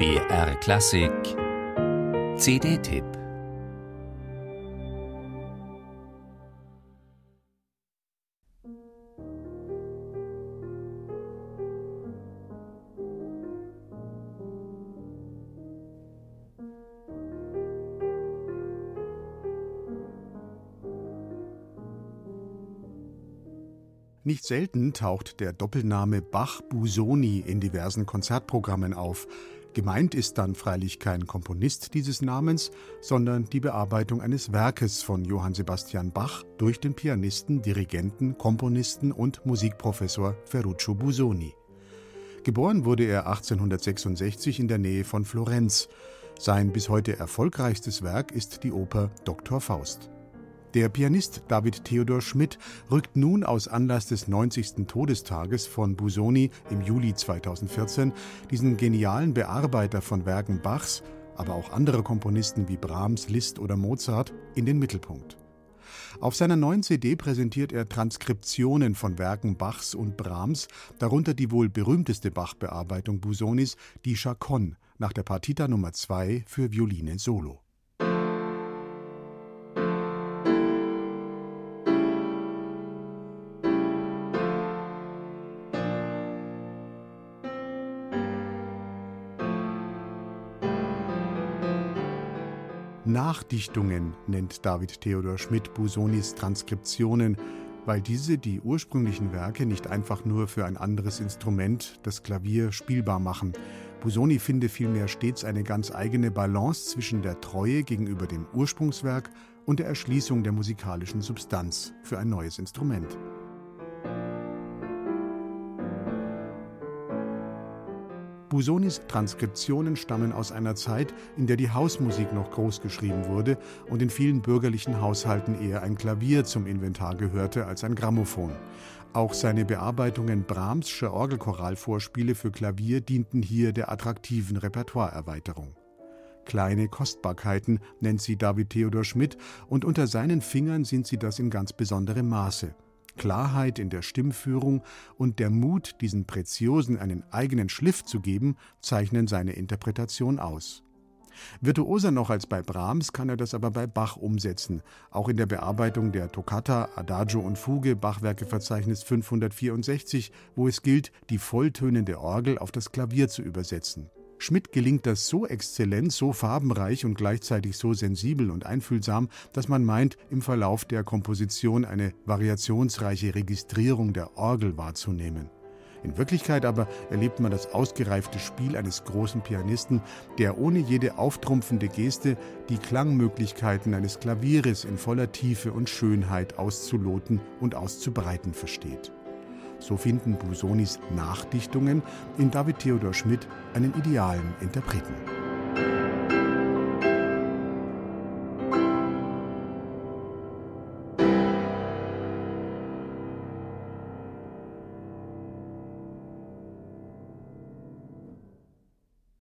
BR Klassik CD-Tipp Nicht selten taucht der Doppelname Bach-Busoni in diversen Konzertprogrammen auf. Gemeint ist dann freilich kein Komponist dieses Namens, sondern die Bearbeitung eines Werkes von Johann Sebastian Bach durch den Pianisten, Dirigenten, Komponisten und Musikprofessor Ferruccio Busoni. Geboren wurde er 1866 in der Nähe von Florenz. Sein bis heute erfolgreichstes Werk ist die Oper Dr. Faust. Der Pianist David Theodor Schmidt rückt nun aus Anlass des 90. Todestages von Busoni im Juli 2014 diesen genialen Bearbeiter von Werken Bachs, aber auch anderer Komponisten wie Brahms, Liszt oder Mozart in den Mittelpunkt. Auf seiner neuen CD präsentiert er Transkriptionen von Werken Bachs und Brahms, darunter die wohl berühmteste Bach-Bearbeitung Busonis, die Chaconne, nach der Partita Nummer 2 für Violine Solo. Nachdichtungen nennt David Theodor Schmidt Busonis Transkriptionen, weil diese die ursprünglichen Werke nicht einfach nur für ein anderes Instrument, das Klavier, spielbar machen. Busoni finde vielmehr stets eine ganz eigene Balance zwischen der Treue gegenüber dem Ursprungswerk und der Erschließung der musikalischen Substanz für ein neues Instrument. Busonis Transkriptionen stammen aus einer Zeit, in der die Hausmusik noch groß geschrieben wurde und in vielen bürgerlichen Haushalten eher ein Klavier zum Inventar gehörte als ein Grammophon. Auch seine Bearbeitungen Brahmscher Orgelchoralvorspiele für Klavier dienten hier der attraktiven Repertoireerweiterung. Kleine Kostbarkeiten nennt sie David Theodor Schmidt und unter seinen Fingern sind sie das in ganz besonderem Maße. Klarheit in der Stimmführung und der Mut, diesen Preziosen einen eigenen Schliff zu geben, zeichnen seine Interpretation aus. Virtuoser noch als bei Brahms kann er das aber bei Bach umsetzen, auch in der Bearbeitung der Toccata, Adagio und Fuge Bachwerkeverzeichnis 564, wo es gilt, die volltönende Orgel auf das Klavier zu übersetzen. Schmidt gelingt das so exzellent, so farbenreich und gleichzeitig so sensibel und einfühlsam, dass man meint, im Verlauf der Komposition eine variationsreiche Registrierung der Orgel wahrzunehmen. In Wirklichkeit aber erlebt man das ausgereifte Spiel eines großen Pianisten, der ohne jede auftrumpfende Geste die Klangmöglichkeiten eines Klavieres in voller Tiefe und Schönheit auszuloten und auszubreiten versteht. So finden Busonis Nachdichtungen in David Theodor Schmidt einen idealen Interpreten.